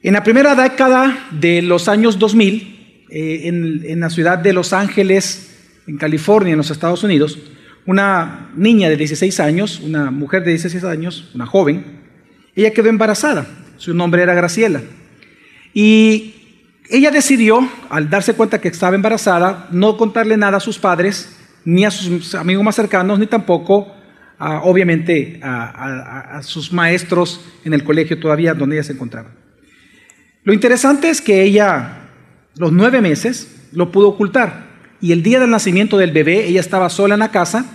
En la primera década de los años 2000, eh, en, la ciudad de Los Ángeles, en California, en los Estados Unidos, una niña de 16 años, una mujer de 16 años, una joven, ella quedó embarazada. Su nombre era Graciela. Y ella decidió, al darse cuenta que estaba embarazada, no contarle nada a sus padres, ni a sus amigos más cercanos, ni tampoco, obviamente, a sus maestros en el colegio todavía donde ella se encontraba. Lo interesante es que ella, los nueve meses, lo pudo ocultar. Y el día del nacimiento del bebé, ella estaba sola en la casa,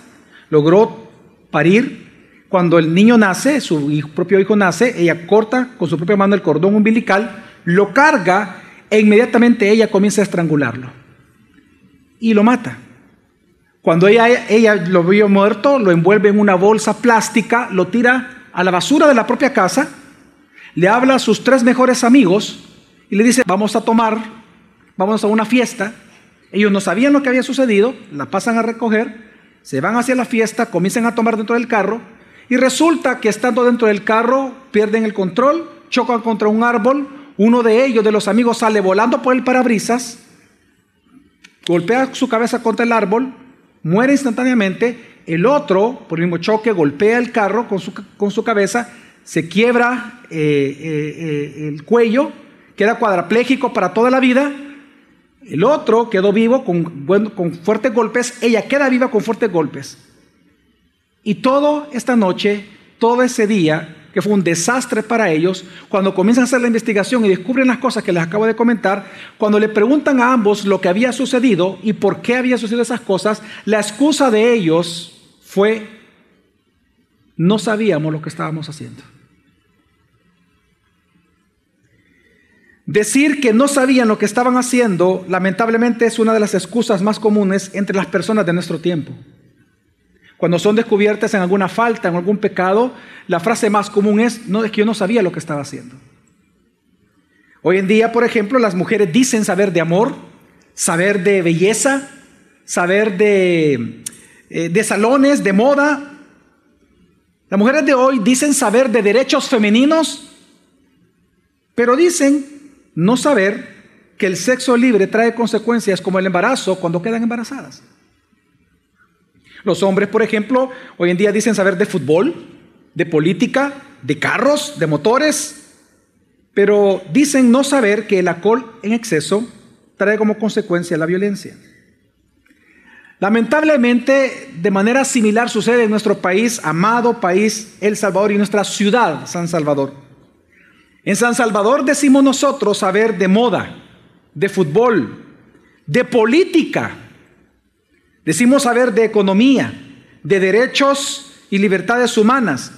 logró parir. Cuando el niño nace, su propio hijo nace, ella corta con su propia mano el cordón umbilical, lo carga e inmediatamente ella comienza a estrangularlo. Y lo mata. Cuando ella lo vio muerto, lo envuelve en una bolsa plástica, lo tira a la basura de la propia casa, le habla a sus tres mejores amigos y le dice, vamos a tomar, vamos a una fiesta. Ellos no sabían lo que había sucedido, la pasan a recoger, se van hacia la fiesta, comienzan a tomar dentro del carro y resulta que estando dentro del carro pierden el control, chocan contra un árbol, uno de ellos, de los amigos, sale volando por el parabrisas, golpea su cabeza contra el árbol, muere instantáneamente, el otro, por el mismo choque, golpea el carro con su, con su cabeza, se quiebra eh, eh, el cuello, queda cuadrapléjico para toda la vida, el otro quedó vivo con, con fuertes golpes, ella queda viva con fuertes golpes. Y todo esta noche, todo ese día, que fue un desastre para ellos, cuando comienzan a hacer la investigación y descubren las cosas que les acabo de comentar, cuando le preguntan a ambos lo que había sucedido y por qué había sucedido esas cosas, la excusa de ellos fue, no sabíamos lo que estábamos haciendo. Decir que no sabían lo que estaban haciendo, lamentablemente, es una de las excusas más comunes entre las personas de nuestro tiempo. Cuando son descubiertas en alguna falta, en algún pecado, la frase más común es, no, es que yo no sabía lo que estaba haciendo. Hoy en día, por ejemplo, las mujeres dicen saber de amor, saber de belleza, saber de, eh, de salones, de moda. Las mujeres de hoy dicen saber de derechos femeninos, pero dicen no saber que el sexo libre trae consecuencias como el embarazo cuando quedan embarazadas. Los hombres, por ejemplo, hoy en día dicen saber de fútbol, de política, de carros, de motores, pero dicen no saber que el alcohol en exceso trae como consecuencia la violencia. Lamentablemente, de manera similar sucede en nuestro país, amado país El Salvador y nuestra ciudad, San Salvador. En San Salvador decimos nosotros saber de moda, de fútbol, de política. Decimos saber de economía, de derechos y libertades humanas.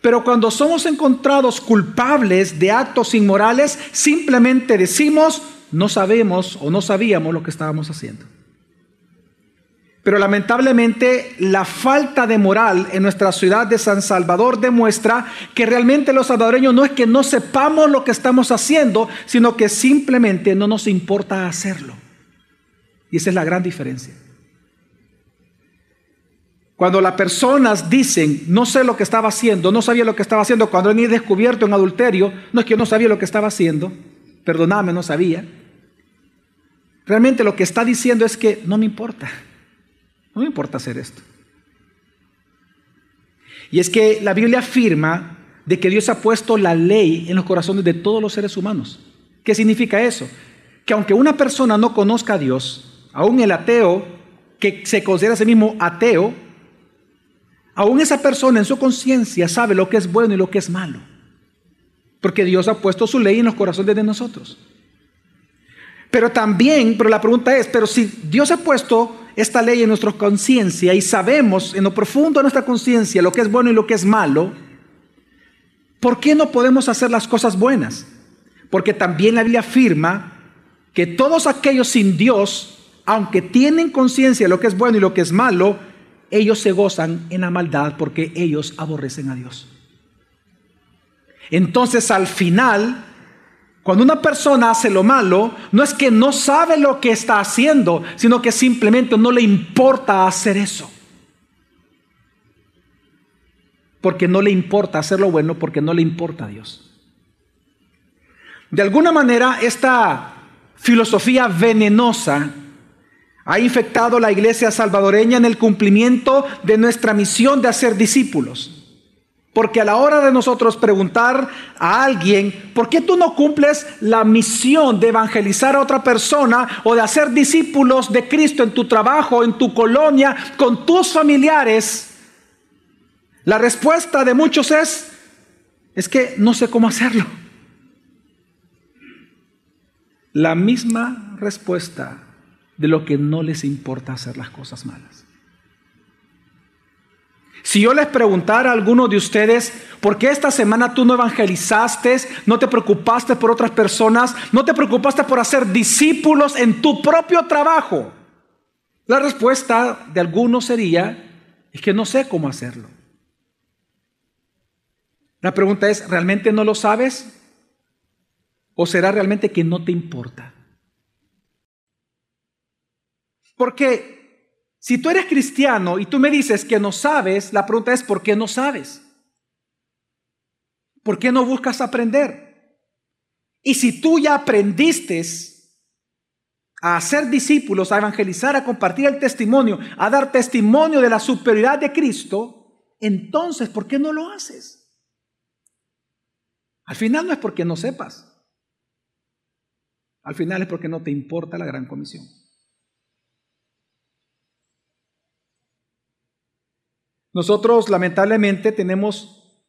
Pero cuando somos encontrados culpables de actos inmorales, simplemente decimos no sabemos o no sabíamos lo que estábamos haciendo. Pero lamentablemente la falta de moral en nuestra ciudad de San Salvador demuestra que realmente los salvadoreños no es que no sepamos lo que estamos haciendo, sino que simplemente no nos importa hacerlo. Y esa es la gran diferencia. Cuando las personas dicen, no sé lo que estaba haciendo, no sabía lo que estaba haciendo, cuando han descubierto en adulterio, no es que yo no sabía lo que estaba haciendo, perdóname, no sabía. Realmente lo que está diciendo es que no me importa. No me importa hacer esto. Y es que la Biblia afirma de que Dios ha puesto la ley en los corazones de todos los seres humanos. ¿Qué significa eso? Que aunque una persona no conozca a Dios, aún el ateo que se considera a sí mismo ateo, aún esa persona en su conciencia sabe lo que es bueno y lo que es malo. Porque Dios ha puesto su ley en los corazones de nosotros. Pero también, pero la pregunta es, pero si Dios ha puesto esta ley en nuestra conciencia y sabemos en lo profundo de nuestra conciencia lo que es bueno y lo que es malo, ¿por qué no podemos hacer las cosas buenas? Porque también la Biblia afirma que todos aquellos sin Dios, aunque tienen conciencia de lo que es bueno y lo que es malo, ellos se gozan en la maldad porque ellos aborrecen a Dios. Entonces al final, cuando una persona hace lo malo, no es que no sabe lo que está haciendo, sino que simplemente no le importa hacer eso. Porque no le importa hacer lo bueno, porque no le importa a Dios. De alguna manera, esta filosofía venenosa ha infectado la iglesia salvadoreña en el cumplimiento de nuestra misión de hacer discípulos. Porque a la hora de nosotros preguntar a alguien, ¿por qué tú no cumples la misión de evangelizar a otra persona o de hacer discípulos de Cristo en tu trabajo, en tu colonia, con tus familiares? La respuesta de muchos es, es que no sé cómo hacerlo. La misma respuesta de lo que no les importa hacer las cosas malas. Si yo les preguntara a alguno de ustedes, ¿por qué esta semana tú no evangelizaste, no te preocupaste por otras personas, no te preocupaste por hacer discípulos en tu propio trabajo? La respuesta de algunos sería, es que no sé cómo hacerlo. La pregunta es, ¿realmente no lo sabes? ¿O será realmente que no te importa? Porque si tú eres cristiano y tú me dices que no sabes, la pregunta es, ¿por qué no sabes? ¿Por qué no buscas aprender? Y si tú ya aprendiste a hacer discípulos, a evangelizar, a compartir el testimonio, a dar testimonio de la superioridad de Cristo, entonces, ¿por qué no lo haces? Al final no es porque no sepas. Al final es porque no te importa la gran comisión. Nosotros lamentablemente tenemos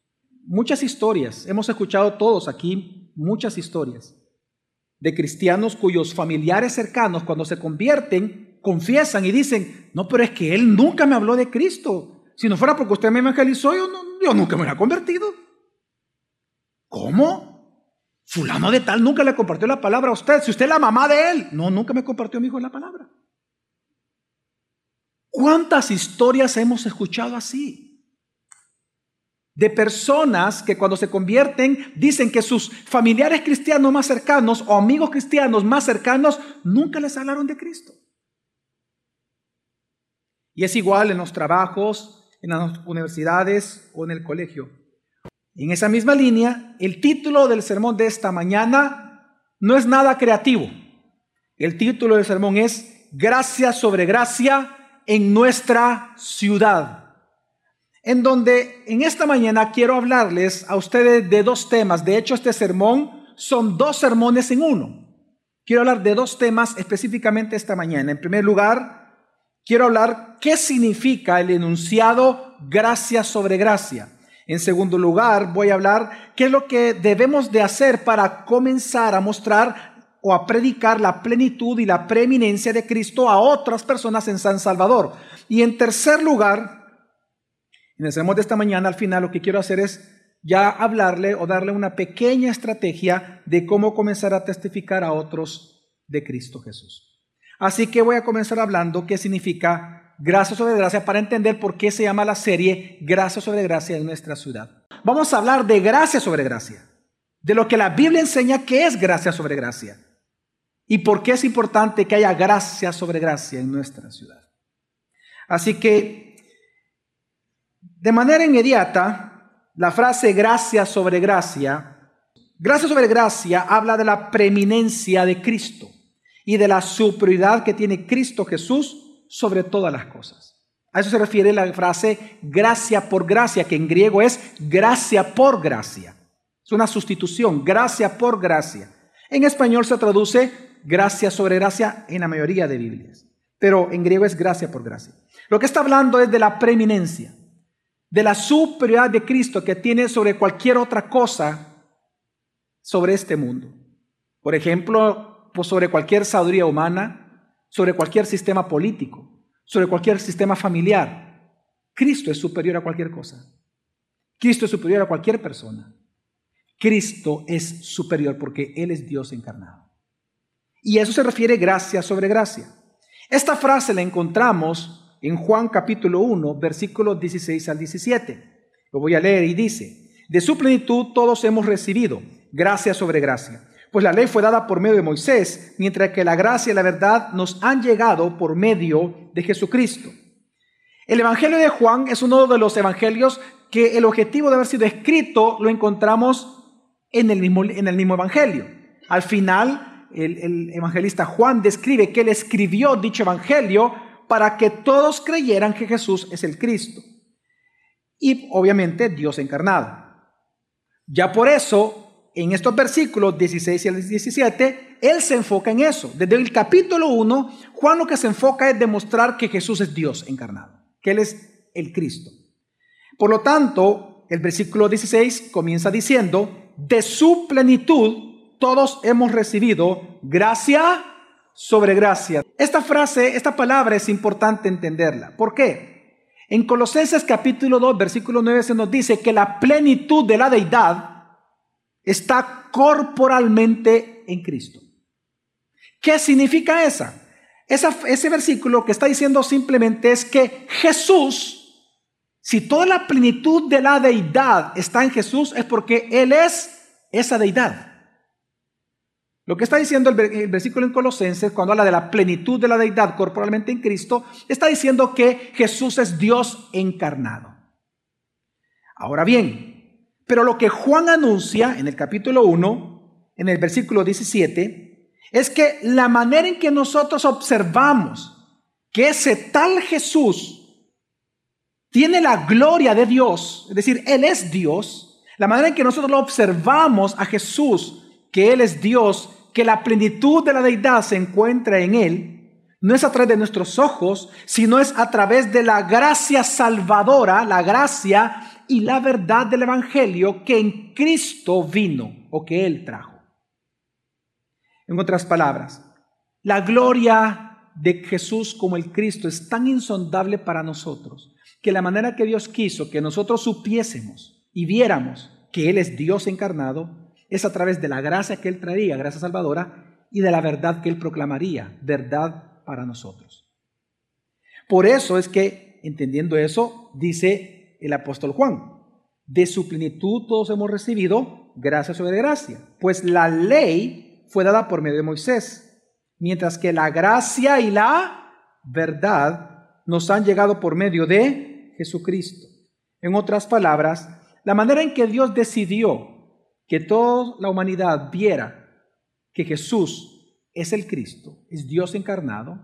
muchas historias, hemos escuchado todos aquí muchas historias de cristianos cuyos familiares cercanos cuando se convierten confiesan y dicen, no, pero es que él nunca me habló de Cristo. Si no fuera porque usted me evangelizó, yo, yo nunca me hubiera convertido. ¿Cómo? Fulano de tal nunca le compartió la palabra a usted. Si usted es la mamá de él, no, nunca me compartió mi hijo la palabra. ¿Cuántas historias hemos escuchado así? De personas que cuando se convierten dicen que sus familiares cristianos más cercanos o amigos cristianos más cercanos nunca les hablaron de Cristo. Y es igual en los trabajos, en las universidades o en el colegio. En esa misma línea, el título del sermón de esta mañana no es nada creativo. El título del sermón es Gracia sobre gracia en nuestra ciudad. En donde en esta mañana quiero hablarles a ustedes de dos temas. De hecho, este sermón son dos sermones en uno. Quiero hablar de dos temas específicamente esta mañana. En primer lugar, quiero hablar qué significa el enunciado gracia sobre gracia. En segundo lugar, voy a hablar qué es lo que debemos de hacer para comenzar a mostrar o a predicar la plenitud y la preeminencia de Cristo a otras personas en San Salvador. Y en tercer lugar, en el sermón de esta mañana, al final, lo que quiero hacer es ya hablarle o darle una pequeña estrategia de cómo comenzar a testificar a otros de Cristo Jesús. Así que voy a comenzar hablando qué significa gracia sobre gracia para entender por qué se llama la serie Gracia sobre gracia en nuestra ciudad. Vamos a hablar de gracia sobre gracia, de lo que la Biblia enseña que es gracia sobre gracia y por qué es importante que haya gracia sobre gracia en nuestra ciudad. Así que, de manera inmediata, la frase gracia sobre gracia, gracia sobre gracia habla de la preeminencia de Cristo y de la superioridad que tiene Cristo Jesús sobre todas las cosas. A eso se refiere la frase gracia por gracia, que en griego es gracia por gracia. Es una sustitución, gracia por gracia. En español se traduce gracia sobre gracia en la mayoría de Biblias, pero en griego es gracia por gracia. Lo que está hablando es de la preeminencia, de la superioridad de Cristo que tiene sobre cualquier otra cosa sobre este mundo. Por ejemplo, pues sobre cualquier sabiduría humana, sobre cualquier sistema político, sobre cualquier sistema familiar. Cristo es superior a cualquier cosa. Cristo es superior a cualquier persona. Cristo es superior porque Él es Dios encarnado. Y eso se refiere gracia sobre gracia. Esta frase la encontramos en Juan capítulo 1, versículos 16 al 17. Lo voy a leer y dice, de su plenitud todos hemos recibido gracia sobre gracia pues la ley fue dada por medio de Moisés, mientras que la gracia y la verdad nos han llegado por medio de Jesucristo. El Evangelio de Juan es uno de los evangelios que el objetivo de haber sido escrito lo encontramos en el mismo, en el mismo Evangelio. Al final, el, el evangelista Juan describe que él escribió dicho evangelio para que todos creyeran que Jesús es el Cristo. Y obviamente Dios encarnado. Ya por eso, en estos versículos 16 y 17, él se enfoca en eso. Desde el capítulo 1, Juan lo que se enfoca es demostrar que Jesús es Dios encarnado, que Él es el Cristo. Por lo tanto, el versículo 16 comienza diciendo, de su plenitud todos hemos recibido gracia sobre gracia. Esta frase, esta palabra es importante entenderla. ¿Por qué? En Colosenses capítulo 2, versículo 9 se nos dice que la plenitud de la deidad está corporalmente en Cristo. ¿Qué significa esa? ese versículo que está diciendo simplemente es que Jesús, si toda la plenitud de la deidad está en Jesús, es porque Él es esa deidad. Lo que está diciendo el, versículo en Colosenses, cuando habla de la plenitud de la deidad corporalmente en Cristo, está diciendo que Jesús es Dios encarnado. Ahora bien, pero lo que Juan anuncia en el capítulo 1, en el versículo 17, es que la manera en que nosotros observamos que ese tal Jesús tiene la gloria de Dios, es decir, Él es Dios, la manera en que nosotros lo observamos a Jesús, que Él es Dios, que la plenitud de la deidad se encuentra en Él, no es a través de nuestros ojos, sino es a través de la gracia salvadora, la gracia y la verdad del Evangelio que en Cristo vino o que Él trajo. En otras palabras, la gloria de Jesús como el Cristo es tan insondable para nosotros que la manera que Dios quiso que nosotros supiésemos y viéramos que Él es Dios encarnado es a través de la gracia que Él traería, gracia salvadora, y de la verdad que Él proclamaría, verdad para nosotros. Por eso es que, entendiendo eso, dice el apóstol Juan, de su plenitud todos hemos recibido gracia sobre gracia, pues la ley fue dada por medio de Moisés, mientras que la gracia y la verdad nos han llegado por medio de Jesucristo. En otras palabras, la manera en que Dios decidió que toda la humanidad viera que Jesús es el Cristo, es Dios encarnado,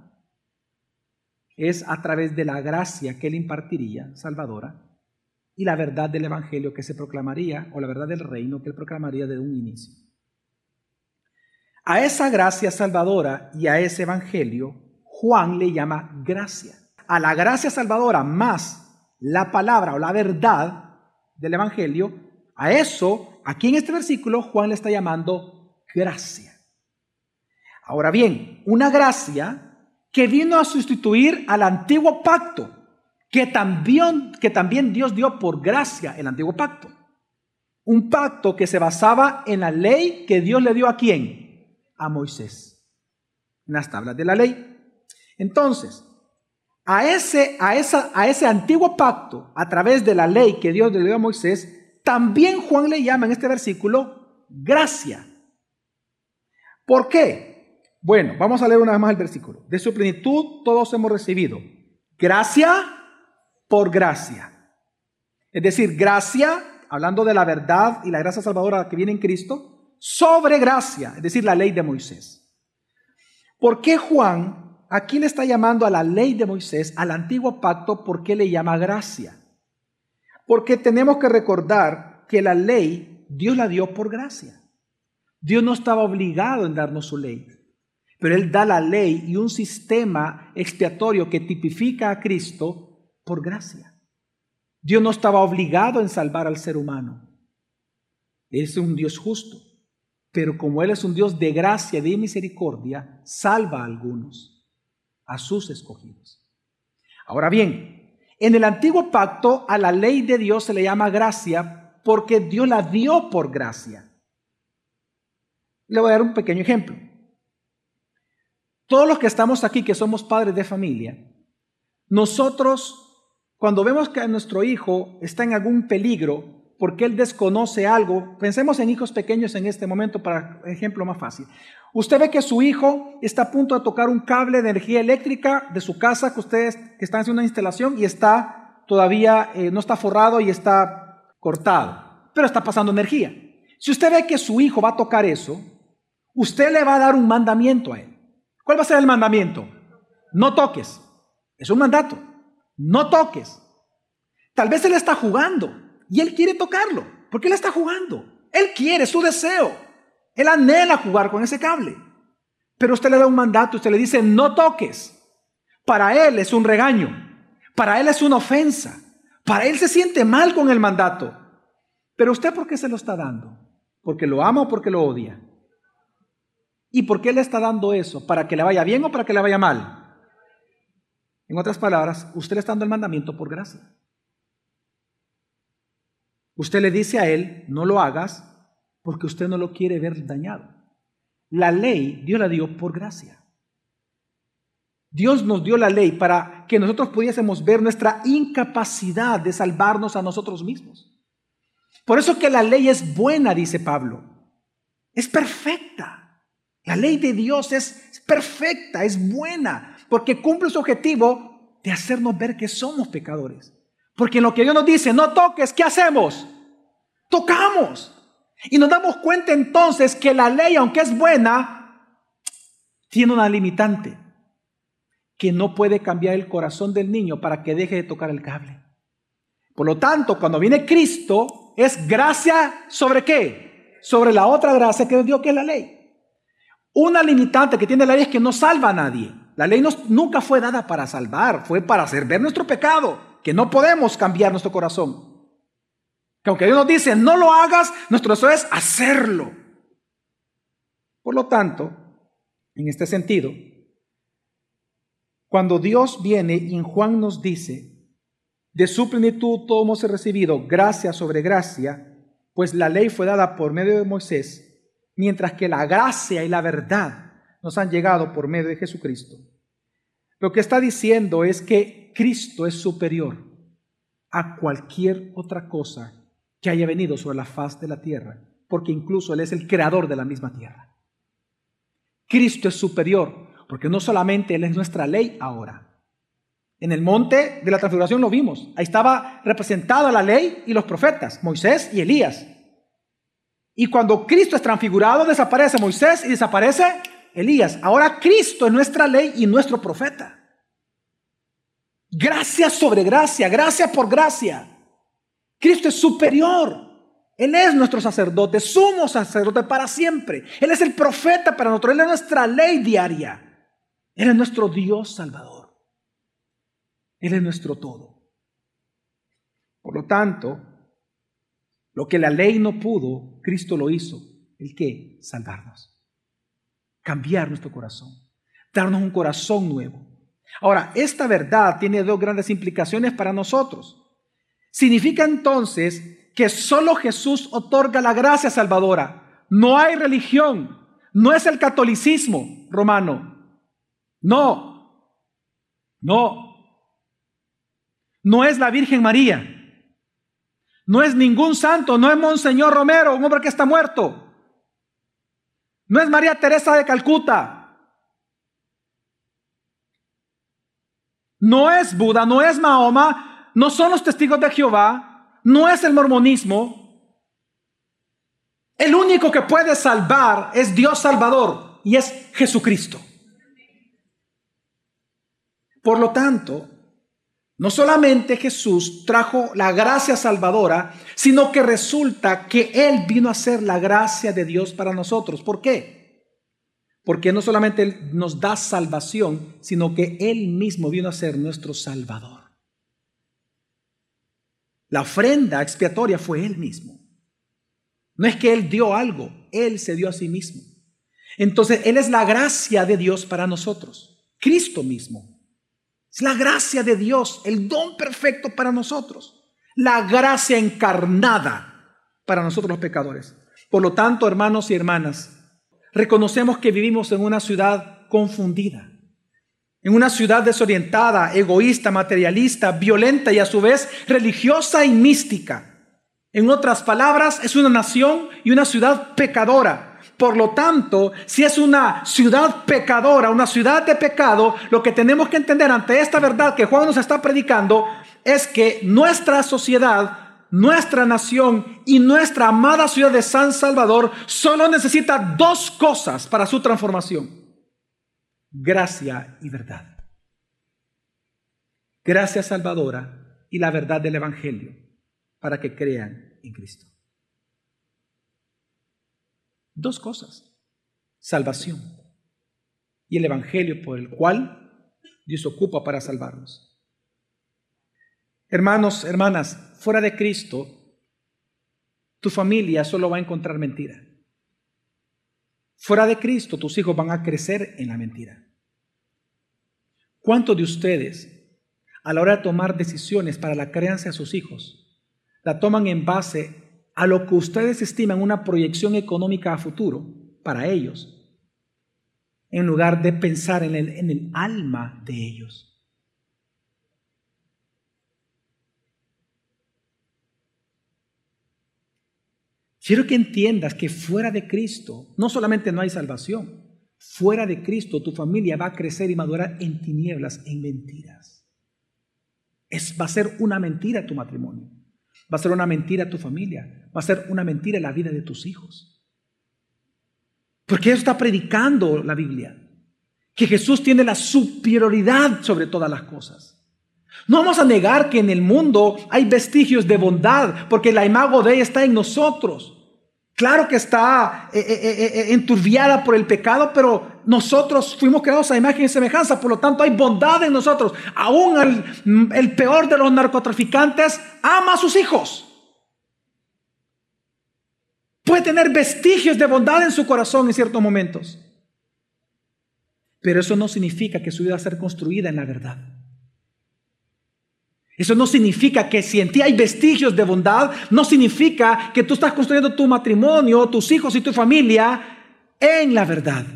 es a través de la gracia que Él impartiría, salvadora, y la verdad del Evangelio que se proclamaría, o la verdad del reino que Él proclamaría desde un inicio. A esa gracia salvadora y a ese evangelio, Juan le llama gracia. A la gracia salvadora más la palabra o la verdad del evangelio, a eso, aquí en este versículo, Juan le está llamando gracia. Ahora bien, una gracia que vino a sustituir al antiguo pacto, que también, que también Dios dio por gracia el antiguo pacto. Un pacto que se basaba en la ley que Dios le dio a quién? a Moisés en las tablas de la ley. Entonces, a ese, a, esa, a ese antiguo pacto, a través de la ley que Dios le dio a Moisés, también Juan le llama en este versículo gracia. ¿Por qué? Bueno, vamos a leer una vez más el versículo. De su plenitud todos hemos recibido gracia por gracia. Es decir, gracia, hablando de la verdad y la gracia salvadora que viene en Cristo, sobre gracia, es decir, la ley de Moisés. ¿Por qué Juan aquí le está llamando a la ley de Moisés, al antiguo pacto, por qué le llama gracia? Porque tenemos que recordar que la ley Dios la dio por gracia. Dios no estaba obligado en darnos su ley, pero Él da la ley y un sistema expiatorio que tipifica a Cristo por gracia. Dios no estaba obligado en salvar al ser humano. Es un Dios justo. Pero como Él es un Dios de gracia de misericordia, salva a algunos, a sus escogidos. Ahora bien, en el antiguo pacto a la ley de Dios se le llama gracia porque Dios la dio por gracia. Le voy a dar un pequeño ejemplo. Todos los que estamos aquí, que somos padres de familia, nosotros, cuando vemos que nuestro hijo está en algún peligro, porque él desconoce algo. Pensemos en hijos pequeños en este momento para ejemplo más fácil. Usted ve que su hijo está a punto de tocar un cable de energía eléctrica de su casa que ustedes están haciendo una instalación y está todavía eh, no está forrado y está cortado, pero está pasando energía. Si usted ve que su hijo va a tocar eso, usted le va a dar un mandamiento a él. ¿Cuál va a ser el mandamiento? No toques. Es un mandato. No toques. Tal vez él está jugando y él quiere tocarlo. porque él está jugando? Él quiere, su deseo. Él anhela jugar con ese cable. Pero usted le da un mandato, usted le dice, no toques. Para él es un regaño. Para él es una ofensa. Para él se siente mal con el mandato. Pero usted, ¿por qué se lo está dando? ¿Porque lo ama o porque lo odia? ¿Y por qué le está dando eso? ¿Para que le vaya bien o para que le vaya mal? En otras palabras, usted le está dando el mandamiento por gracia. Usted le dice a él, no lo hagas porque usted no lo quiere ver dañado. La ley Dios la dio por gracia. Dios nos dio la ley para que nosotros pudiésemos ver nuestra incapacidad de salvarnos a nosotros mismos. Por eso que la ley es buena, dice Pablo. Es perfecta. La ley de Dios es perfecta, es buena, porque cumple su objetivo de hacernos ver que somos pecadores. Porque en lo que Dios nos dice, no toques, ¿qué hacemos? Tocamos. Y nos damos cuenta entonces que la ley, aunque es buena, tiene una limitante, que no puede cambiar el corazón del niño para que deje de tocar el cable. Por lo tanto, cuando viene Cristo, es gracia sobre qué? Sobre la otra gracia que nos dio, que es la ley. Una limitante que tiene la ley es que no salva a nadie. La ley nunca fue dada para salvar, fue para hacer ver nuestro pecado, que no podemos cambiar nuestro corazón. Que aunque Dios nos dice, no lo hagas, nuestro deseo es hacerlo. Por lo tanto, en este sentido, cuando Dios viene y en Juan nos dice, de su plenitud todo hemos recibido gracia sobre gracia, pues la ley fue dada por medio de Moisés, mientras que la gracia y la verdad nos han llegado por medio de Jesucristo. Lo que está diciendo es que Cristo es superior a cualquier otra cosa que haya venido sobre la faz de la tierra, porque incluso Él es el creador de la misma tierra. Cristo es superior, porque no solamente Él es nuestra ley ahora. En el monte de la transfiguración lo vimos. Ahí estaba representada la ley y los profetas, Moisés y Elías. Y cuando Cristo es transfigurado, desaparece Moisés y desaparece Elías. Ahora Cristo es nuestra ley y nuestro profeta. Gracia sobre gracia, gracia por gracia. Cristo es superior. Él es nuestro sacerdote, sumo sacerdote para siempre. Él es el profeta para nosotros, Él es nuestra ley diaria. Él es nuestro Dios salvador. Él es nuestro todo. Por lo tanto, lo que la ley no pudo, Cristo lo hizo. ¿El qué? Salvarnos. Cambiar nuestro corazón. Darnos un corazón nuevo. Ahora, esta verdad tiene dos grandes implicaciones para nosotros. Significa entonces que solo Jesús otorga la gracia salvadora. No hay religión. No es el catolicismo romano. No. No. No es la Virgen María. No es ningún santo. No es Monseñor Romero, un hombre que está muerto. No es María Teresa de Calcuta. No es Buda, no es Mahoma, no son los testigos de Jehová, no es el mormonismo. El único que puede salvar es Dios Salvador y es Jesucristo. Por lo tanto, no solamente Jesús trajo la gracia salvadora, sino que resulta que Él vino a ser la gracia de Dios para nosotros. ¿Por qué? Porque no solamente Él nos da salvación, sino que Él mismo vino a ser nuestro Salvador. La ofrenda expiatoria fue Él mismo. No es que Él dio algo, Él se dio a sí mismo. Entonces, Él es la gracia de Dios para nosotros. Cristo mismo. La gracia de Dios, el don perfecto para nosotros. La gracia encarnada para nosotros los pecadores. Por lo tanto, hermanos y hermanas, reconocemos que vivimos en una ciudad confundida en una ciudad desorientada, egoísta, materialista, violenta y a su vez religiosa y mística. En otras palabras, es una nación y una ciudad pecadora. Por lo tanto, si es una ciudad pecadora, una ciudad de pecado, lo que tenemos que entender ante esta verdad que Juan nos está predicando es que nuestra sociedad nuestra nación y nuestra amada ciudad de San Salvador solo necesita dos cosas para su transformación. Gracia y verdad. Gracia salvadora y la verdad del Evangelio para que crean en Cristo. Dos cosas. Salvación y el Evangelio por el cual Dios ocupa para salvarnos. Hermanos, hermanas, fuera de Cristo, tu familia solo va a encontrar mentira. Fuera de Cristo, tus hijos van a crecer en la mentira. ¿Cuántos de ustedes, a la hora de tomar decisiones para la crianza de sus hijos, la toman en base a lo que ustedes estiman una proyección económica a futuro para ellos, en lugar de pensar en el, en el alma de ellos? Quiero que entiendas que fuera de Cristo no solamente no hay salvación, fuera de Cristo tu familia va a crecer y madurar en tinieblas, en mentiras. Es, va a ser una mentira tu matrimonio, va a ser una mentira tu familia, va a ser una mentira la vida de tus hijos. Porque está predicando la Biblia, que Jesús tiene la superioridad sobre todas las cosas. No vamos a negar que en el mundo hay vestigios de bondad, porque la imago de ella está en nosotros. Claro que está eh, eh, eh, enturbiada por el pecado, pero nosotros fuimos creados a imagen y semejanza, por lo tanto hay bondad en nosotros. Aún el, el peor de los narcotraficantes ama a sus hijos. Puede tener vestigios de bondad en su corazón en ciertos momentos. Pero eso no significa que su vida va a ser construida en la verdad. Eso no significa que si en ti hay vestigios de bondad, no significa que tú estás construyendo tu matrimonio, tus hijos y tu familia en la verdad.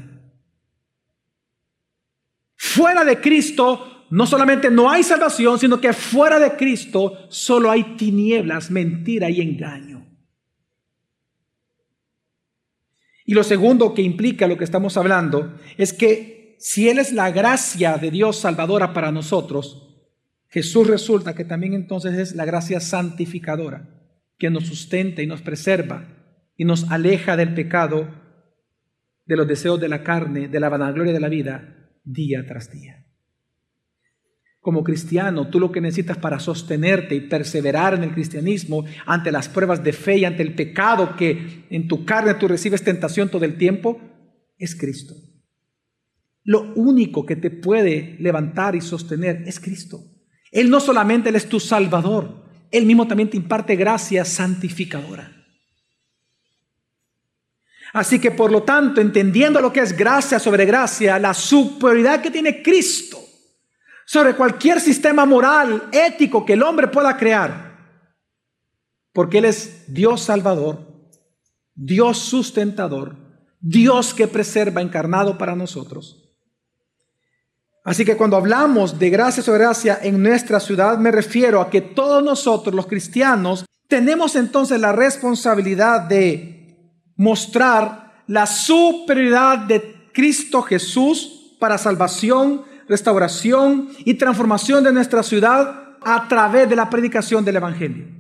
Fuera de Cristo no solamente no hay salvación, sino que fuera de Cristo solo hay tinieblas, mentira y engaño. Y lo segundo que implica lo que estamos hablando es que si Él es la gracia de Dios salvadora para nosotros, Jesús resulta que también entonces es la gracia santificadora que nos sustenta y nos preserva y nos aleja del pecado, de los deseos de la carne, de la vanagloria de la vida, día tras día. Como cristiano, tú lo que necesitas para sostenerte y perseverar en el cristianismo ante las pruebas de fe y ante el pecado que en tu carne tú recibes tentación todo el tiempo, es Cristo. Lo único que te puede levantar y sostener es Cristo. Él no solamente Él es tu Salvador, Él mismo también te imparte gracia santificadora. Así que por lo tanto, entendiendo lo que es gracia sobre gracia, la superioridad que tiene Cristo sobre cualquier sistema moral, ético que el hombre pueda crear, porque Él es Dios salvador, Dios sustentador, Dios que preserva encarnado para nosotros. Así que cuando hablamos de gracia sobre gracia en nuestra ciudad, me refiero a que todos nosotros, los cristianos, tenemos entonces la responsabilidad de mostrar la superioridad de Cristo Jesús para salvación, restauración y transformación de nuestra ciudad a través de la predicación del Evangelio.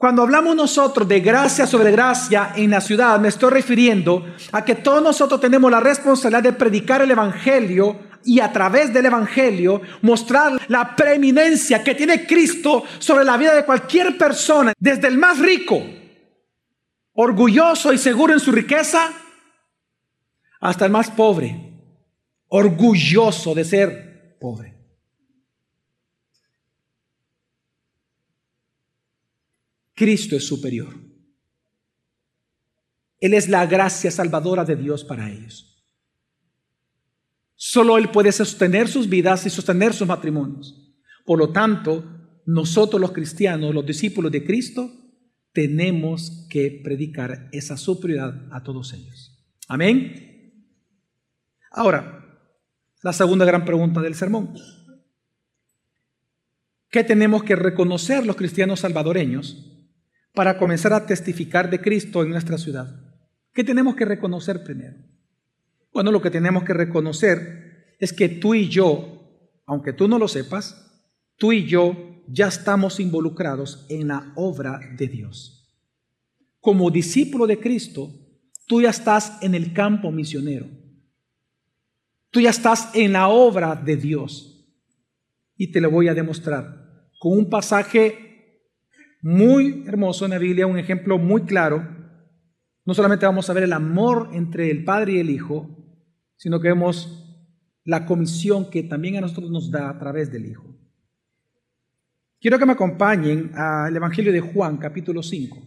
Cuando hablamos nosotros de gracia sobre gracia en la ciudad, me estoy refiriendo a que todos nosotros tenemos la responsabilidad de predicar el Evangelio y a través del Evangelio mostrar la preeminencia que tiene Cristo sobre la vida de cualquier persona, desde el más rico, orgulloso y seguro en su riqueza, hasta el más pobre, orgulloso de ser pobre. Cristo es superior. Él es la gracia salvadora de Dios para ellos. Solo Él puede sostener sus vidas y sostener sus matrimonios. Por lo tanto, nosotros los cristianos, los discípulos de Cristo, tenemos que predicar esa superioridad a todos ellos. Amén. Ahora, la segunda gran pregunta del sermón. ¿Qué tenemos que reconocer los cristianos salvadoreños para comenzar a testificar de Cristo en nuestra ciudad? ¿Qué tenemos que reconocer primero? Bueno, lo que tenemos que reconocer es que tú y yo, aunque tú no lo sepas, tú y yo ya estamos involucrados en la obra de Dios. Como discípulo de Cristo, tú ya estás en el campo misionero. Tú ya estás en la obra de Dios. Y te lo voy a demostrar con un pasaje muy hermoso en la Biblia, un ejemplo muy claro. No solamente vamos a ver el amor entre el Padre y el Hijo, sino que vemos la comisión que también a nosotros nos da a través del Hijo. Quiero que me acompañen al Evangelio de Juan, capítulo 5.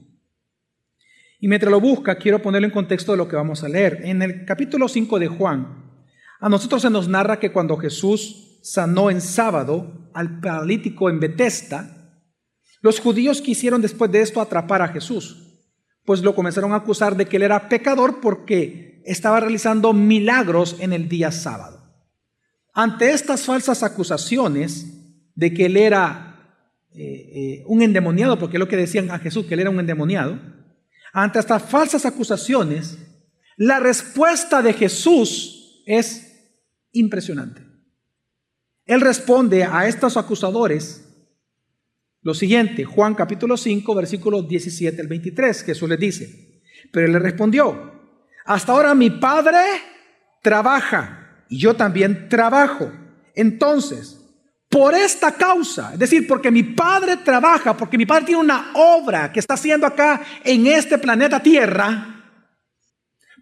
Y mientras lo busca, quiero ponerlo en contexto de lo que vamos a leer. En el capítulo 5 de Juan, a nosotros se nos narra que cuando Jesús sanó en sábado al paralítico en Betesda, los judíos quisieron después de esto atrapar a Jesús, pues lo comenzaron a acusar de que él era pecador porque estaba realizando milagros en el día sábado. Ante estas falsas acusaciones de que él era eh, eh, un endemoniado, porque es lo que decían a Jesús, que él era un endemoniado, ante estas falsas acusaciones, la respuesta de Jesús es impresionante. Él responde a estos acusadores lo siguiente, Juan capítulo 5, versículos 17 al 23, Jesús les dice, pero él le respondió, hasta ahora mi Padre trabaja y yo también trabajo. Entonces, por esta causa, es decir, porque mi Padre trabaja, porque mi Padre tiene una obra que está haciendo acá en este planeta Tierra,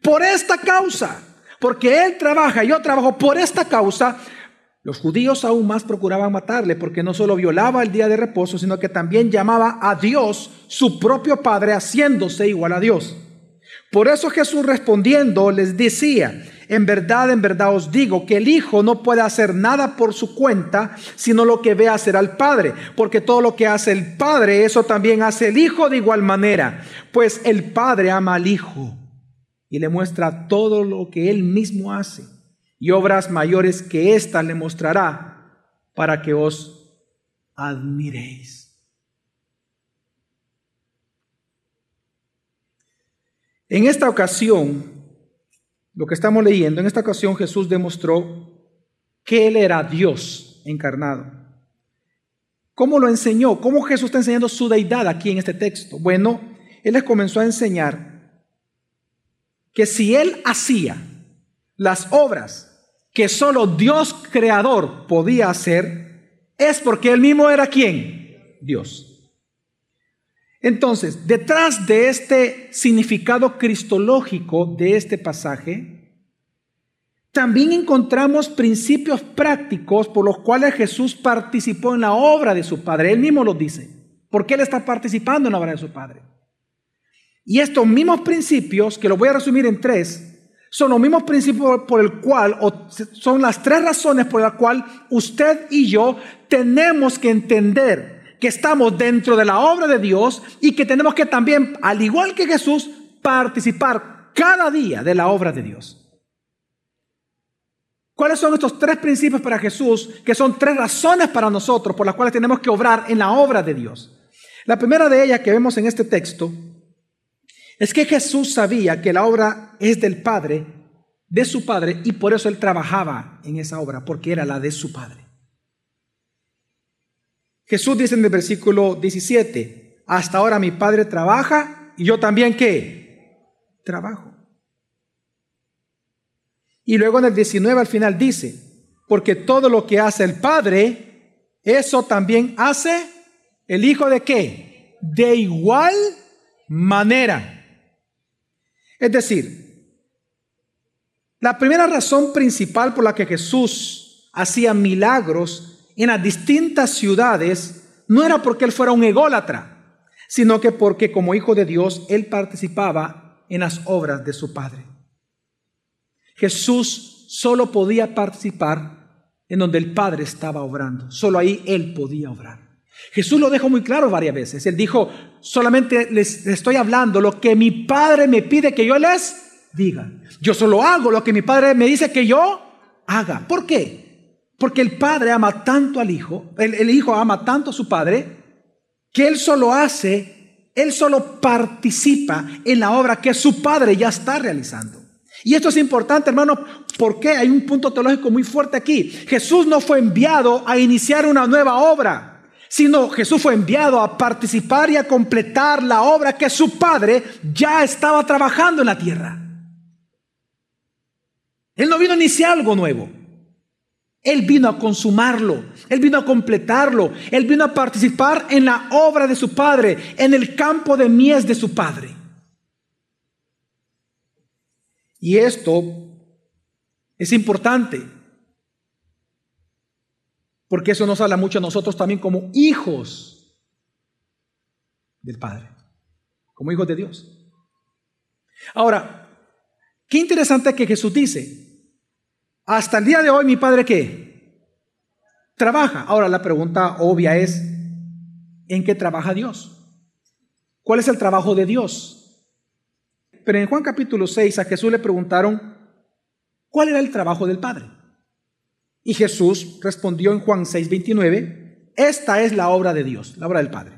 por esta causa, porque Él trabaja, yo trabajo por esta causa, los judíos aún más procuraban matarle porque no solo violaba el día de reposo, sino que también llamaba a Dios su propio Padre, haciéndose igual a Dios. Por eso Jesús respondiendo les decía, en verdad, en verdad os digo que el Hijo no puede hacer nada por su cuenta, sino lo que ve hacer al Padre. Porque todo lo que hace el Padre, eso también hace el Hijo de igual manera. Pues el Padre ama al Hijo y le muestra todo lo que Él mismo hace. Y obras mayores que ésta le mostrará para que os admiréis. En esta ocasión, lo que estamos leyendo, en esta ocasión Jesús demostró que Él era Dios encarnado. ¿Cómo lo enseñó? ¿Cómo Jesús está enseñando su deidad aquí en este texto? Bueno, Él les comenzó a enseñar que si Él hacía las obras que solo Dios creador podía hacer, es porque Él mismo era quién? Dios. Entonces, detrás de este significado cristológico de este pasaje, también encontramos principios prácticos por los cuales Jesús participó en la obra de su Padre. Él mismo lo dice, porque Él está participando en la obra de su Padre. Y estos mismos principios, que los voy a resumir en tres, son los mismos principios por el cual, o son las tres razones por las cuales usted y yo tenemos que entender que estamos dentro de la obra de Dios y que tenemos que también, al igual que Jesús, participar cada día de la obra de Dios. ¿Cuáles son estos tres principios para Jesús que son tres razones para nosotros por las cuales tenemos que obrar en la obra de Dios? La primera de ellas que vemos en este texto es que Jesús sabía que la obra es del Padre, de su Padre, y por eso él trabajaba en esa obra, porque era la de su Padre. Jesús dice en el versículo 17, hasta ahora mi Padre trabaja y yo también qué? Trabajo. Y luego en el 19 al final dice, porque todo lo que hace el Padre, eso también hace el Hijo de qué? De igual manera. Es decir, la primera razón principal por la que Jesús hacía milagros en las distintas ciudades no era porque él fuera un ególatra, sino que porque como hijo de Dios él participaba en las obras de su Padre. Jesús solo podía participar en donde el Padre estaba obrando. Solo ahí él podía obrar. Jesús lo dejó muy claro varias veces. Él dijo, solamente les estoy hablando lo que mi Padre me pide que yo les diga. Yo solo hago lo que mi Padre me dice que yo haga. ¿Por qué? Porque el padre ama tanto al hijo, el, hijo ama tanto a su padre, que él solo hace, él solo participa en la obra que su padre ya está realizando. Y esto es importante, hermano, porque hay un punto teológico muy fuerte aquí. Jesús no fue enviado a iniciar una nueva obra, sino Jesús fue enviado a participar y a completar la obra que su Padre ya estaba trabajando en la tierra. Él no vino a iniciar algo nuevo. Él vino a consumarlo, Él vino a completarlo, Él vino a participar en la obra de su Padre, en el campo de mies de su Padre. Y esto es importante, porque eso nos habla mucho a nosotros también como hijos del Padre, como hijos de Dios. Ahora, qué interesante que Jesús dice, hasta el día de hoy mi padre qué? Trabaja. Ahora la pregunta obvia es, ¿en qué trabaja Dios? ¿Cuál es el trabajo de Dios? Pero en Juan capítulo 6 a Jesús le preguntaron, ¿cuál era el trabajo del Padre? Y Jesús respondió en Juan 6, 29, esta es la obra de Dios, la obra del Padre,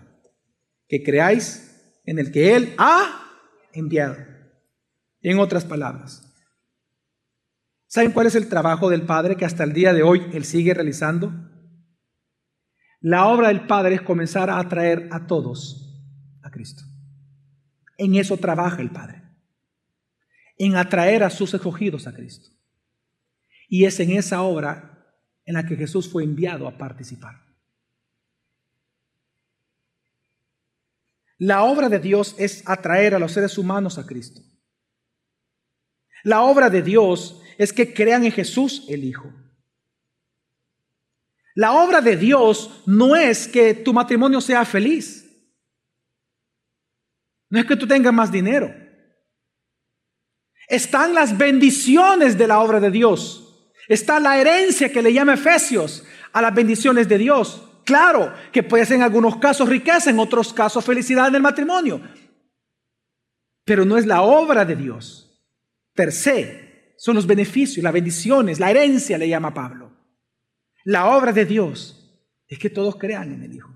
que creáis en el que Él ha enviado. En otras palabras, ¿Saben cuál es el trabajo del Padre que hasta el día de hoy Él sigue realizando? La obra del Padre es comenzar a atraer a todos a Cristo. En eso trabaja el Padre. En atraer a sus escogidos a Cristo. Y es en esa obra en la que Jesús fue enviado a participar. La obra de Dios es atraer a los seres humanos a Cristo. La obra de Dios es que crean en Jesús el Hijo. La obra de Dios no es que tu matrimonio sea feliz. No es que tú tengas más dinero. Están las bendiciones de la obra de Dios. Está la herencia que le llama Efesios a las bendiciones de Dios. Claro que puede ser en algunos casos riqueza, en otros casos felicidad en el matrimonio. Pero no es la obra de Dios per son los beneficios, las bendiciones, la herencia, le llama Pablo. La obra de Dios es que todos crean en el Hijo.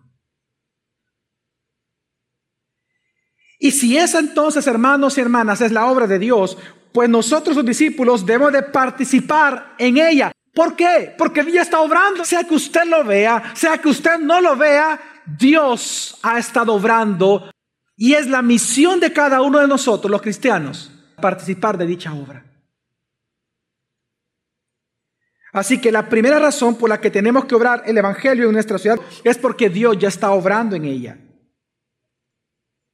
Y si esa entonces, hermanos y hermanas, es la obra de Dios, pues nosotros los discípulos debemos de participar en ella. ¿Por qué? Porque ella está obrando. Sea que usted lo vea, sea que usted no lo vea, Dios ha estado obrando. Y es la misión de cada uno de nosotros, los cristianos, participar de dicha obra. Así que la primera razón por la que tenemos que obrar el Evangelio en nuestra ciudad es porque Dios ya está obrando en ella.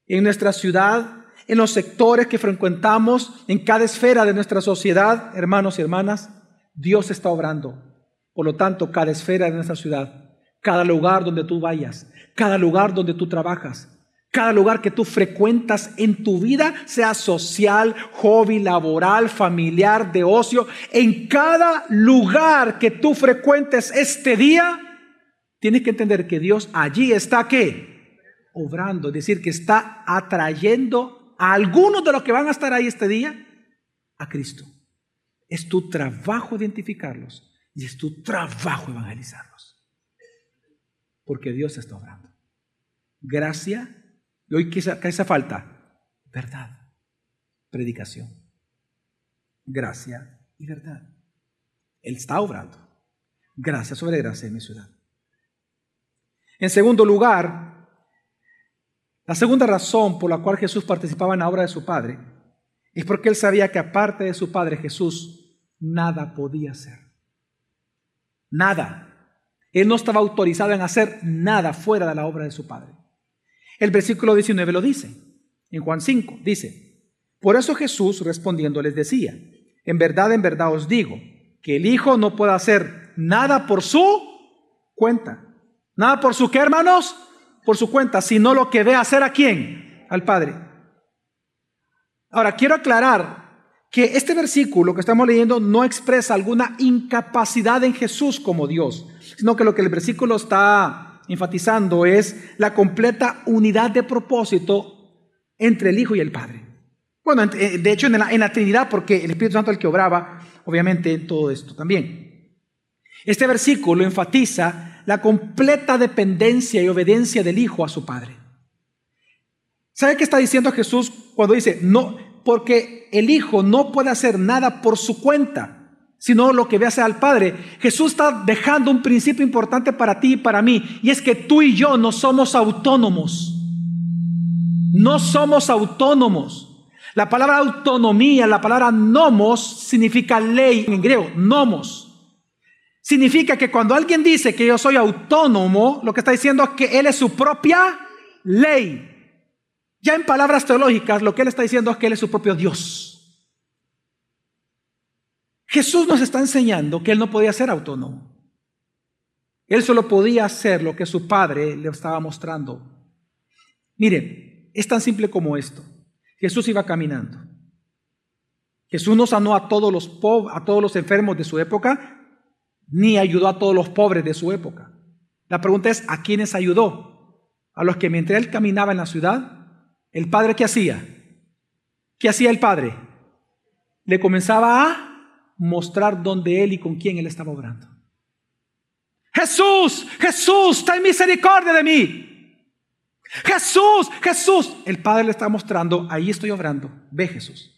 En nuestra ciudad, en los sectores que frecuentamos, en cada esfera de nuestra sociedad, hermanos y hermanas, Dios está obrando. Por lo tanto, cada esfera de nuestra ciudad, cada lugar donde tú vayas, cada lugar donde tú trabajas, cada lugar que tú frecuentas en tu vida, sea social, hobby, laboral, familiar, de ocio, en cada lugar que tú frecuentes este día, tienes que entender que Dios allí está qué? Obrando, es decir, que está atrayendo a algunos de los que van a estar ahí este día a Cristo. Es tu trabajo identificarlos y es tu trabajo evangelizarlos. Porque Dios está obrando. Gracia y hoy, ¿qué esa falta? Verdad, predicación, gracia y verdad. Él está obrando. Gracias sobre gracia en mi ciudad. En segundo lugar, la segunda razón por la cual Jesús participaba en la obra de su Padre es porque él sabía que aparte de su Padre Jesús, nada podía hacer. Nada. Él no estaba autorizado en hacer nada fuera de la obra de su Padre. El versículo 19 lo dice. En Juan 5 dice, por eso Jesús respondiendo les decía, en verdad, en verdad os digo, que el Hijo no puede hacer nada por su cuenta. Nada por su qué, hermanos? Por su cuenta, sino lo que ve hacer a quién? Al Padre. Ahora, quiero aclarar que este versículo que estamos leyendo no expresa alguna incapacidad en Jesús como Dios, sino que lo que el versículo está enfatizando es la completa unidad de propósito entre el Hijo y el Padre. Bueno, eh, de hecho en la, Trinidad, porque el Espíritu Santo es el que obraba, obviamente, en todo esto también. Este versículo enfatiza la completa dependencia y obediencia del Hijo a su Padre. ¿Sabe qué está diciendo Jesús cuando dice, no, porque el Hijo no puede hacer nada por su cuenta, sino lo que ve hacer al Padre. Jesús está dejando un principio importante para ti y para mí, y es que tú y yo no somos autónomos. No somos autónomos. La palabra autonomía, la palabra nomos, significa ley en griego, nomos. Significa que cuando alguien dice que yo soy autónomo, lo que está diciendo es que Él es su propia ley. Ya en palabras teológicas, lo que Él está diciendo es que Él es su propio Dios. Jesús nos está enseñando que él no podía ser autónomo. Él solo podía hacer lo que su padre le estaba mostrando. Mire, es tan simple como esto. Jesús iba caminando. Jesús no sanó a todos los a todos los enfermos de su época, ni ayudó a todos los pobres de su época. La pregunta es, ¿a quiénes ayudó? A los que mientras él caminaba en la ciudad, el padre qué hacía? ¿Qué hacía el padre? Le comenzaba a mostrar dónde él y con quién él estaba obrando. Jesús, Jesús, ten misericordia de mí. Jesús, Jesús. El Padre le está mostrando, ahí estoy obrando. Ve Jesús.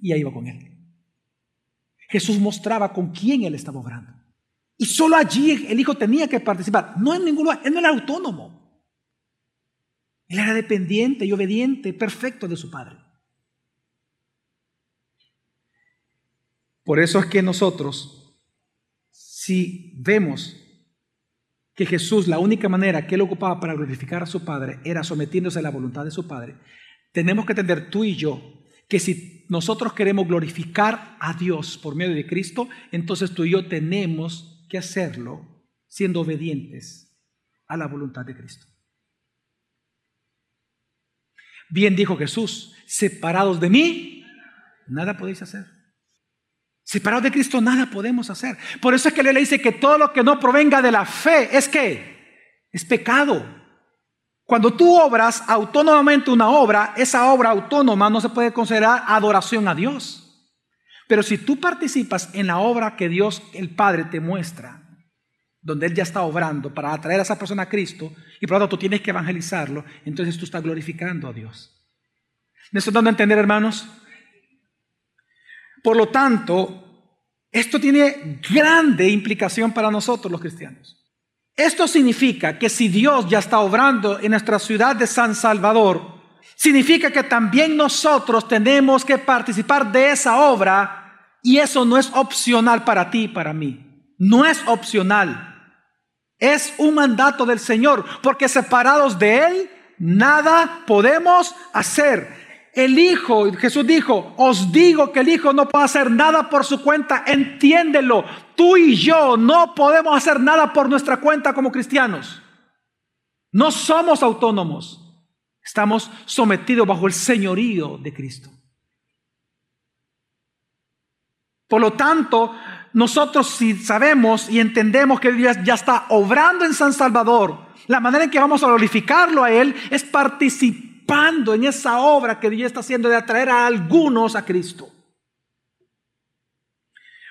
Y ahí va con él. Jesús mostraba con quién él estaba obrando. Y solo allí el Hijo tenía que participar. No en ningún lugar. Él no era autónomo. Él era dependiente y obediente, perfecto de su Padre. Por eso es que nosotros, si vemos que Jesús, la única manera que él ocupaba para glorificar a su Padre era sometiéndose a la voluntad de su Padre, tenemos que entender tú y yo que si nosotros queremos glorificar a Dios por medio de Cristo, entonces tú y yo tenemos que hacerlo siendo obedientes a la voluntad de Cristo. Bien dijo Jesús, separados de mí, nada podéis hacer. Separados de Cristo nada podemos hacer. Por eso es que le dice que todo lo que no provenga de la fe es que es pecado. Cuando tú obras autónomamente una obra, esa obra autónoma no se puede considerar adoración a Dios. Pero si tú participas en la obra que Dios el Padre te muestra, donde Él ya está obrando para atraer a esa persona a Cristo, y por lo tanto tú tienes que evangelizarlo, entonces tú estás glorificando a Dios. ¿Me estoy dando a entender, hermanos? Por lo tanto, esto tiene grande implicación para nosotros los cristianos. Esto significa que si Dios ya está obrando en nuestra ciudad de San Salvador, significa que también nosotros tenemos que participar de esa obra y eso no es opcional para ti y para mí. No es opcional. Es un mandato del Señor, porque separados de Él, nada podemos hacer. El Hijo, Jesús dijo, os digo que el Hijo no puede hacer nada por su cuenta, entiéndelo. Tú y yo no podemos hacer nada por nuestra cuenta como cristianos. No somos autónomos. Estamos sometidos bajo el señorío de Cristo. Por lo tanto, nosotros si sabemos y entendemos que Dios ya está obrando en San Salvador, la manera en que vamos a glorificarlo a Él es participar en esa obra que Dios está haciendo de atraer a algunos a Cristo.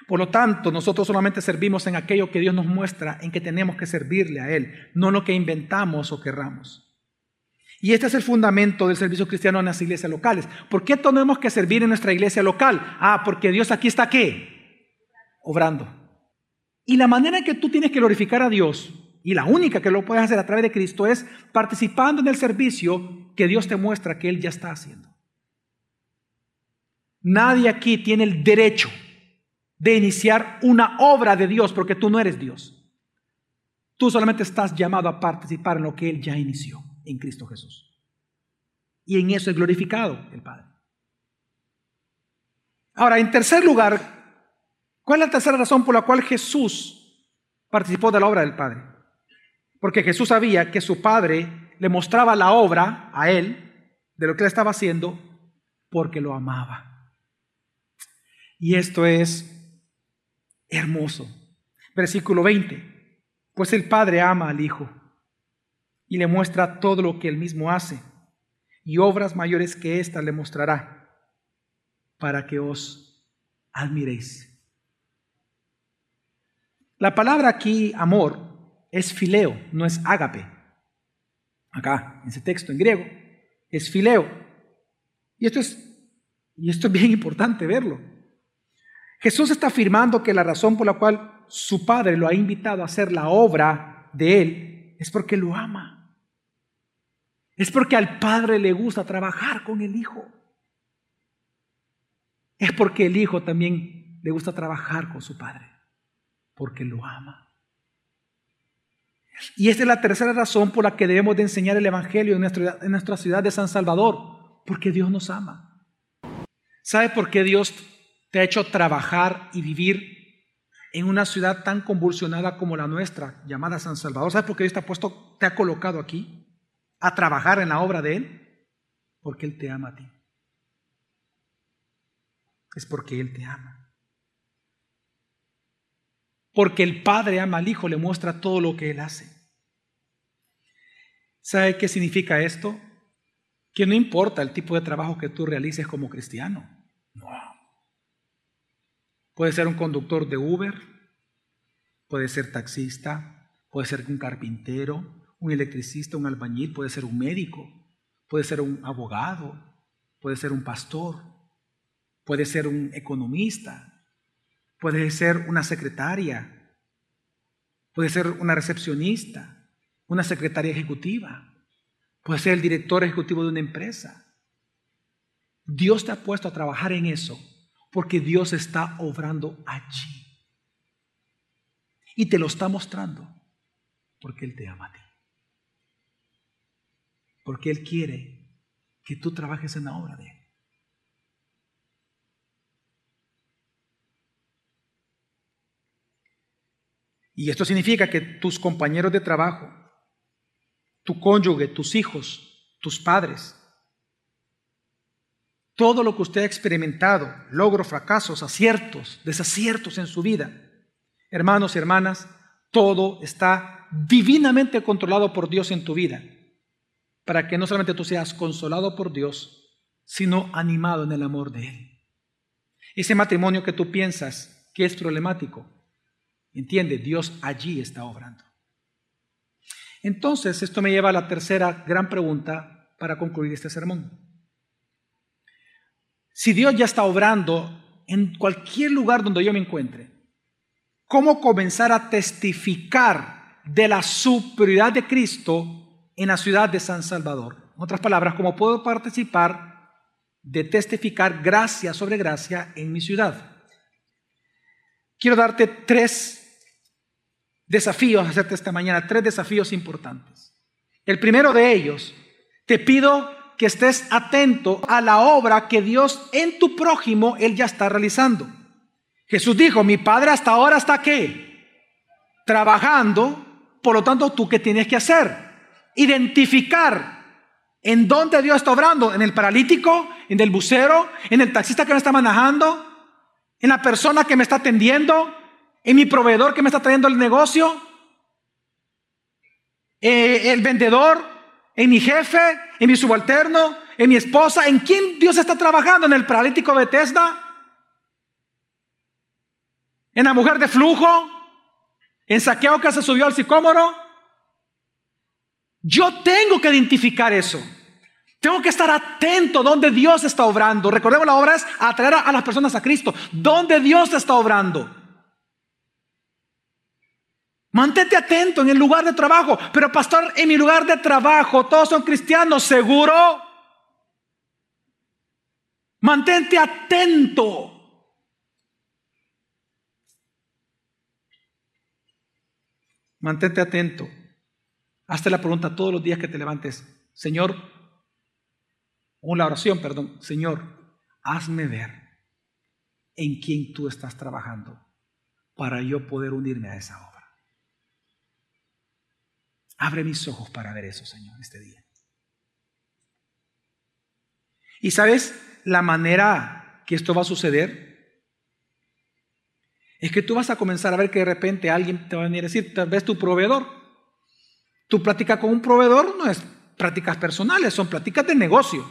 Por lo tanto, nosotros solamente servimos en aquello que Dios nos muestra en que tenemos que servirle a Él, no lo que inventamos o querramos. Y este es el fundamento del servicio cristiano en las iglesias locales. ¿Por qué tenemos que servir en nuestra iglesia local? Ah, porque Dios aquí está qué? Obrando. Y la manera en que tú tienes que glorificar a Dios y la única que lo puedes hacer a través de Cristo es participando en el servicio que Dios te muestra que Él ya está haciendo. Nadie aquí tiene el derecho de iniciar una obra de Dios porque tú no eres Dios. Tú solamente estás llamado a participar en lo que Él ya inició en Cristo Jesús. Y en eso es glorificado el Padre. Ahora, en tercer lugar, ¿cuál es la tercera razón por la cual Jesús participó de la obra del Padre? Porque Jesús sabía que su Padre le mostraba la obra a él de lo que él estaba haciendo porque lo amaba. Y esto es hermoso. Versículo 20. Pues el Padre ama al Hijo y le muestra todo lo que él mismo hace y obras mayores que ésta le mostrará para que os admiréis. La palabra aquí, amor, es fileo, no es ágape. Acá, en ese texto en griego, es fileo. Y esto es, y esto es bien importante verlo. Jesús está afirmando que la razón por la cual su Padre lo ha invitado a hacer la obra de Él es porque lo ama. Es porque al Padre le gusta trabajar con el Hijo. Es porque el Hijo también le gusta trabajar con su Padre, porque lo ama. Y esta es la tercera razón por la que debemos de enseñar el Evangelio en nuestra, ciudad de San Salvador, porque Dios nos ama. ¿Sabe por qué Dios te ha hecho trabajar y vivir en una ciudad tan convulsionada como la nuestra, llamada San Salvador? ¿Sabes por qué Dios te ha puesto, te ha colocado aquí a trabajar en la obra de Él? Porque Él te ama a ti. Es porque Él te ama. Porque el Padre ama al Hijo, le muestra todo lo que Él hace. ¿Sabe qué significa esto? Que no importa el tipo de trabajo que tú realices como cristiano. No. Puede ser un conductor de Uber, puede ser taxista, puede ser un carpintero, un electricista, un albañil, puede ser un médico, puede ser un abogado, puede ser un pastor, puede ser un economista, Puede ser una secretaria, puede ser una recepcionista, una secretaria ejecutiva, puede ser el director ejecutivo de una empresa. Dios te ha puesto a trabajar en eso porque Dios está obrando allí. Y te lo está mostrando porque Él te ama a ti. Porque Él quiere que tú trabajes en la obra de Él. Y esto significa que tus compañeros de trabajo, tu cónyuge, tus hijos, tus padres, todo lo que usted ha experimentado, logros, fracasos, aciertos, desaciertos en su vida, hermanos y hermanas, todo está divinamente controlado por Dios en tu vida, para que no solamente tú seas consolado por Dios, sino animado en el amor de Él. Ese matrimonio que tú piensas que es problemático, Entiende, Dios allí está obrando. Entonces, esto me lleva a la tercera gran pregunta para concluir este sermón. Si Dios ya está obrando en cualquier lugar donde yo me encuentre, ¿cómo comenzar a testificar de la superioridad de Cristo en la ciudad de San Salvador? En otras palabras, ¿cómo puedo participar de testificar gracia sobre gracia en mi ciudad? Quiero darte tres desafíos hacerte esta mañana, tres desafíos importantes. El primero de ellos, te pido que estés atento a la obra que Dios en tu prójimo, Él ya está realizando. Jesús dijo, mi Padre hasta ahora está qué? Trabajando, por lo tanto, ¿tú qué tienes que hacer? Identificar en dónde Dios está obrando, en el paralítico, en el bucero, en el taxista que me está manejando, en la persona que me está atendiendo, en mi proveedor que me está trayendo el negocio, eh, el vendedor, en mi jefe, en mi subalterno, en mi esposa, ¿en quién Dios está trabajando? ¿En el paralítico Bethesda? ¿En la mujer de flujo? ¿En saqueo que se subió al sicómoro? Yo tengo que identificar eso. Tengo que estar atento donde Dios está obrando. Recordemos, la obra es atraer a las personas a Cristo. Donde Dios está obrando. Mantente atento en el lugar de trabajo. Pero pastor, en mi lugar de trabajo todos son cristianos, seguro. Mantente atento. Mantente atento. Hazte la pregunta todos los días que te levantes. Señor, la oración, perdón. Señor, hazme ver en quién tú estás trabajando para yo poder unirme a esa obra. Abre mis ojos para ver eso, Señor, este día. ¿Y sabes la manera que esto va a suceder? Es que tú vas a comenzar a ver que de repente alguien te va a venir a decir, tal vez tu proveedor. Tu plática con un proveedor no es prácticas personales, son prácticas de negocio.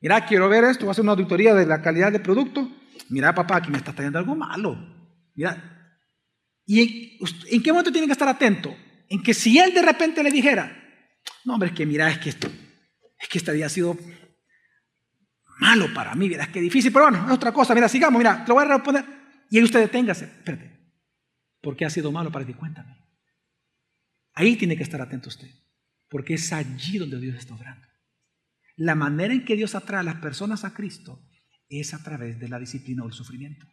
Mira, quiero ver esto, voy a hacer una auditoría de la calidad del producto. Mira, papá, aquí me está trayendo algo malo. Mira, ¿y en qué momento tiene que estar atento? En que si él de repente le dijera, no hombre, es que mira, es que esto, es que este día ha sido malo para mí, mira, es que difícil, pero bueno, es otra cosa, mira, sigamos, mira, te lo voy a responder. Y ahí usted deténgase. Espérate. ¿Por qué ha sido malo para ti? Cuéntame. Ahí tiene que estar atento usted. Porque es allí donde Dios está obrando. La manera en que Dios atrae a las personas a Cristo es a través de la disciplina o el sufrimiento.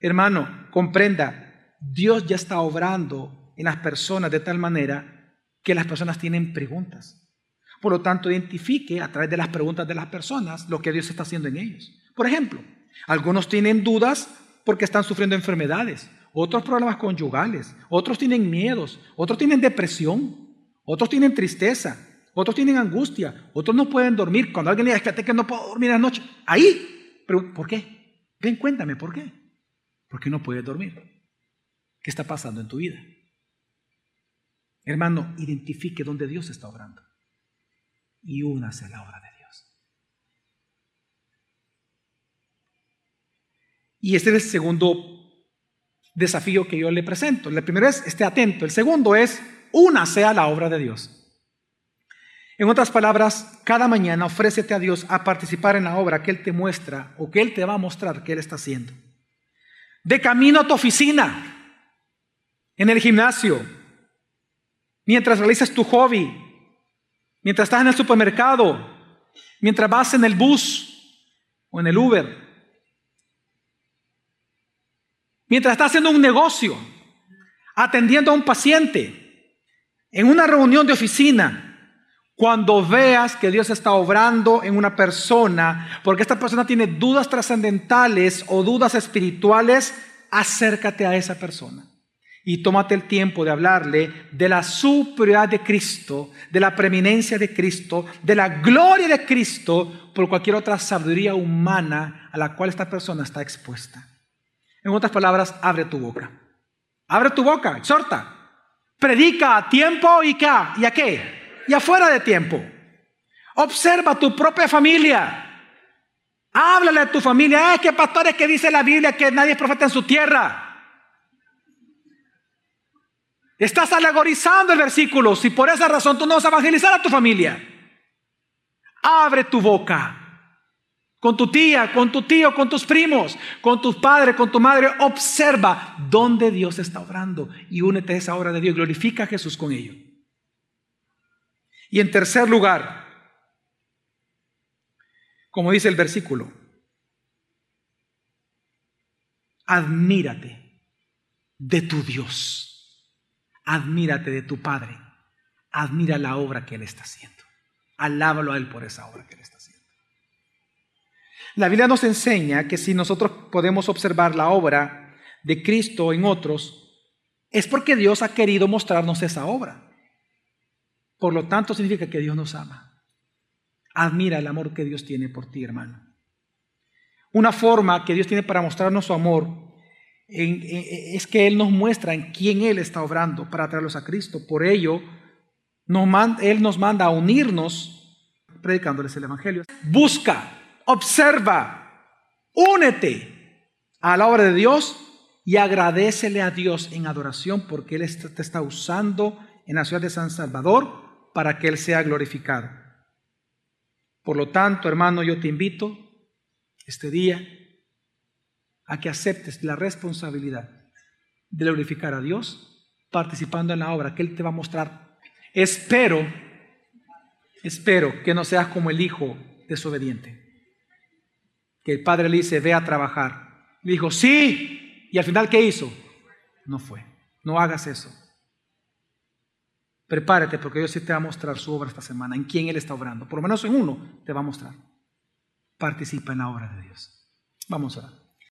Hermano, comprenda, Dios ya está obrando en las personas de tal manera que las personas tienen preguntas. Por lo tanto, identifique a través de las preguntas de las personas lo que Dios está haciendo en ellos. Por ejemplo, algunos tienen dudas porque están sufriendo enfermedades, otros problemas conyugales, otros tienen miedos, otros tienen depresión, otros tienen tristeza, otros tienen angustia, otros no pueden dormir. Cuando alguien le dice, que no puedo dormir en la noche, ahí, ¿por qué? Ven, cuéntame, ¿por qué? ¿Por qué no puedes dormir? ¿Qué está pasando en tu vida? Hermano, identifique dónde Dios está obrando y únase a la obra de Dios. Y este es el segundo desafío que yo le presento. El primero es, esté atento. El segundo es, únase a la obra de Dios. En otras palabras, cada mañana ofrécete a Dios a participar en la obra que Él te muestra o que Él te va a mostrar que Él está haciendo. De camino a tu oficina, en el gimnasio, mientras realizas tu hobby, mientras estás en el supermercado, mientras vas en el bus o en el Uber, mientras estás haciendo un negocio, atendiendo a un paciente, en una reunión de oficina, cuando veas que Dios está obrando en una persona, porque esta persona tiene dudas trascendentales o dudas espirituales, acércate a esa persona y tómate el tiempo de hablarle de la superioridad de Cristo, de la preeminencia de Cristo, de la gloria de Cristo por cualquier otra sabiduría humana a la cual esta persona está expuesta. En otras palabras, abre tu boca. Abre tu boca, exhorta. Predica a tiempo y, qué, y a qué. Y afuera de tiempo. Observa tu propia familia. Háblale a tu familia. Es que pastores que dice la Biblia que nadie es profeta en su tierra. Estás alegorizando el versículo. Si por esa razón tú no vas a evangelizar a tu familia, abre tu boca. Con tu tía, con tu tío, con tus primos, con tus padres, con tu madre. Observa dónde Dios está obrando y únete a esa obra de Dios. Glorifica a Jesús con ello. Y en tercer lugar, como dice el versículo, admírate de tu Dios. Admírate de tu Padre. Admira la obra que Él está haciendo. Alábalo a Él por esa obra que Él está haciendo. La Biblia nos enseña que si nosotros podemos observar la obra de Cristo en otros, es porque Dios ha querido mostrarnos esa obra. Por lo tanto, significa que Dios nos ama. Admira el amor que Dios tiene por ti, hermano. Una forma que Dios tiene para mostrarnos su amor es que Él nos muestra en quién Él está obrando para traerlos a Cristo. Por ello, Él nos manda a unirnos predicándoles el Evangelio. Busca, observa, únete a la obra de Dios y agradecele a Dios en adoración porque Él te está usando en la ciudad de San Salvador para que Él sea glorificado. Por lo tanto, hermano, yo te invito este día a que aceptes la responsabilidad de glorificar a Dios participando en la obra que Él te va a mostrar. Espero, espero que no seas como el hijo desobediente. Que el padre le dice, ve a trabajar. Le dijo, sí. Y al final, ¿qué hizo? No fue. No hagas eso. Prepárate porque Dios sí te va a mostrar su obra esta semana, en quién Él está obrando. Por lo menos en uno te va a mostrar. Participa en la obra de Dios. Vamos a orar.